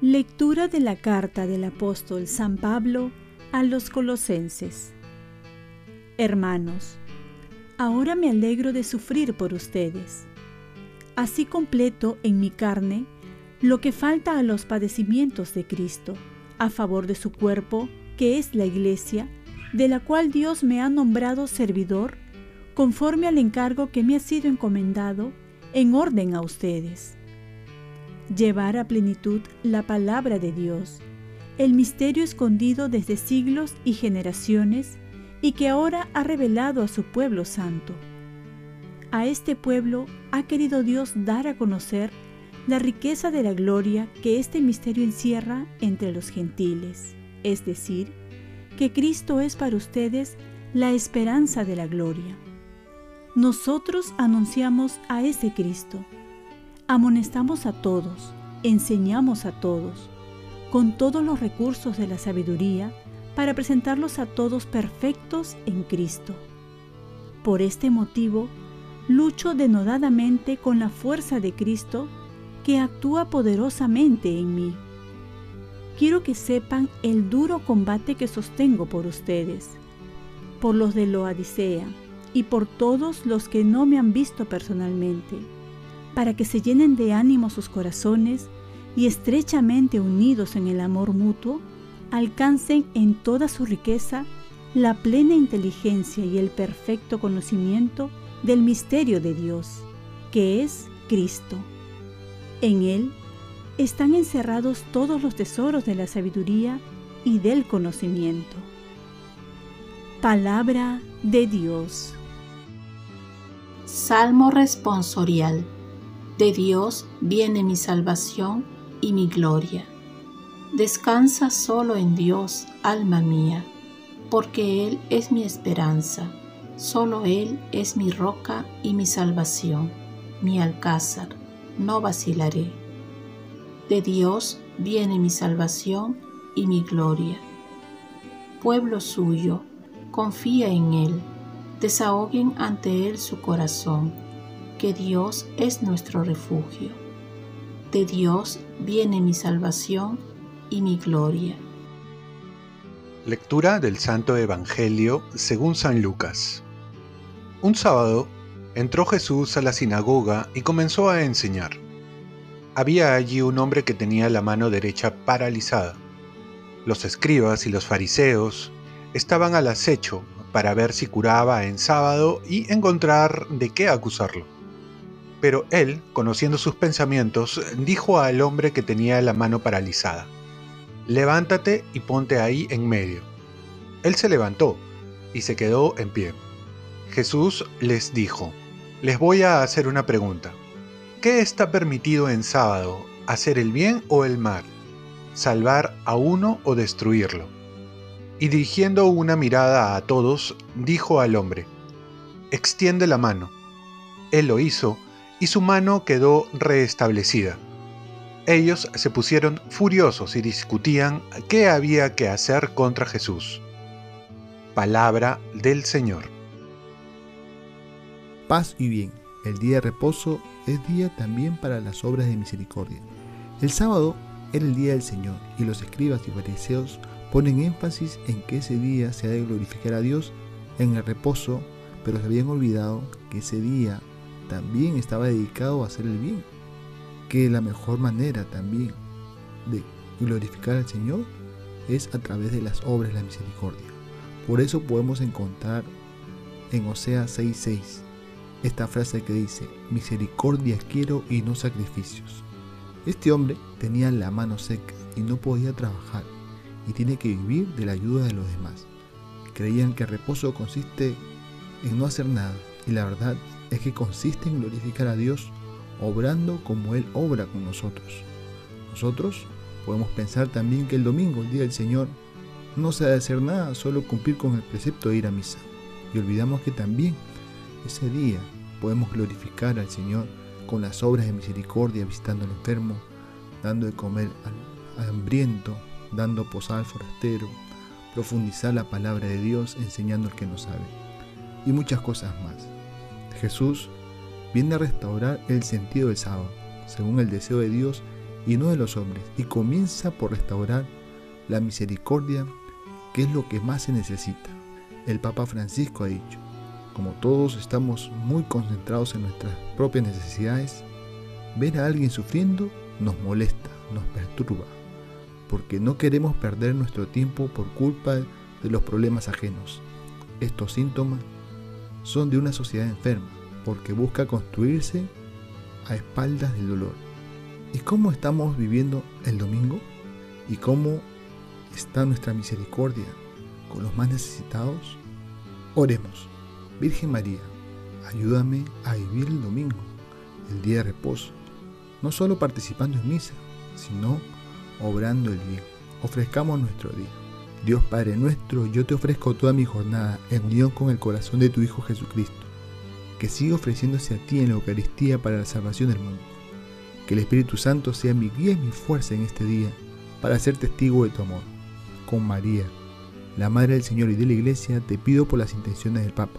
Lectura de la carta del apóstol San Pablo a los colosenses. Hermanos, ahora me alegro de sufrir por ustedes. Así completo en mi carne lo que falta a los padecimientos de Cristo, a favor de su cuerpo, que es la Iglesia, de la cual Dios me ha nombrado servidor, conforme al encargo que me ha sido encomendado, en orden a ustedes llevar a plenitud la palabra de Dios, el misterio escondido desde siglos y generaciones y que ahora ha revelado a su pueblo santo. A este pueblo ha querido Dios dar a conocer la riqueza de la gloria que este misterio encierra entre los gentiles, es decir, que Cristo es para ustedes la esperanza de la gloria. Nosotros anunciamos a ese Cristo Amonestamos a todos, enseñamos a todos, con todos los recursos de la sabiduría, para presentarlos a todos perfectos en Cristo. Por este motivo, lucho denodadamente con la fuerza de Cristo que actúa poderosamente en mí. Quiero que sepan el duro combate que sostengo por ustedes, por los de Loadicea y por todos los que no me han visto personalmente para que se llenen de ánimo sus corazones y estrechamente unidos en el amor mutuo, alcancen en toda su riqueza la plena inteligencia y el perfecto conocimiento del misterio de Dios, que es Cristo. En Él están encerrados todos los tesoros de la sabiduría y del conocimiento. Palabra de Dios. Salmo responsorial. De Dios viene mi salvación y mi gloria. Descansa solo en Dios, alma mía, porque Él es mi esperanza, solo Él es mi roca y mi salvación, mi alcázar, no vacilaré. De Dios viene mi salvación y mi gloria. Pueblo suyo, confía en Él, desahoguen ante Él su corazón que Dios es nuestro refugio. De Dios viene mi salvación y mi gloria. Lectura del Santo Evangelio según San Lucas. Un sábado entró Jesús a la sinagoga y comenzó a enseñar. Había allí un hombre que tenía la mano derecha paralizada. Los escribas y los fariseos estaban al acecho para ver si curaba en sábado y encontrar de qué acusarlo. Pero él, conociendo sus pensamientos, dijo al hombre que tenía la mano paralizada, Levántate y ponte ahí en medio. Él se levantó y se quedó en pie. Jesús les dijo, Les voy a hacer una pregunta. ¿Qué está permitido en sábado, hacer el bien o el mal? ¿Salvar a uno o destruirlo? Y dirigiendo una mirada a todos, dijo al hombre, Extiende la mano. Él lo hizo y su mano quedó restablecida. Ellos se pusieron furiosos y discutían qué había que hacer contra Jesús. Palabra del Señor. Paz y bien. El día de reposo es día también para las obras de misericordia. El sábado era el día del Señor y los escribas y fariseos ponen énfasis en que ese día se ha de glorificar a Dios en el reposo, pero se habían olvidado que ese día también estaba dedicado a hacer el bien, que la mejor manera también de glorificar al Señor es a través de las obras de la misericordia. Por eso podemos encontrar en Oseas 6:6 esta frase que dice, misericordia quiero y no sacrificios. Este hombre tenía la mano seca y no podía trabajar y tiene que vivir de la ayuda de los demás. Creían que el reposo consiste en no hacer nada y la verdad es que consiste en glorificar a Dios obrando como Él obra con nosotros. Nosotros podemos pensar también que el domingo, el día del Señor, no se ha de hacer nada, solo cumplir con el precepto de ir a misa. Y olvidamos que también ese día podemos glorificar al Señor con las obras de misericordia, visitando al enfermo, dando de comer al hambriento, dando posada al forastero, profundizar la palabra de Dios enseñando al que no sabe, y muchas cosas más. Jesús viene a restaurar el sentido del sábado, según el deseo de Dios y no de los hombres, y comienza por restaurar la misericordia, que es lo que más se necesita. El Papa Francisco ha dicho, como todos estamos muy concentrados en nuestras propias necesidades, ver a alguien sufriendo nos molesta, nos perturba, porque no queremos perder nuestro tiempo por culpa de los problemas ajenos. Estos síntomas son de una sociedad enferma, porque busca construirse a espaldas del dolor. ¿Y cómo estamos viviendo el domingo? ¿Y cómo está nuestra misericordia con los más necesitados? Oremos. Virgen María, ayúdame a vivir el domingo, el día de reposo, no solo participando en misa, sino obrando el bien. Ofrezcamos nuestro día. Dios Padre nuestro, yo te ofrezco toda mi jornada en unión con el corazón de tu Hijo Jesucristo, que siga ofreciéndose a ti en la Eucaristía para la salvación del mundo. Que el Espíritu Santo sea mi guía y mi fuerza en este día para ser testigo de tu amor. Con María, la Madre del Señor y de la Iglesia, te pido por las intenciones del Papa.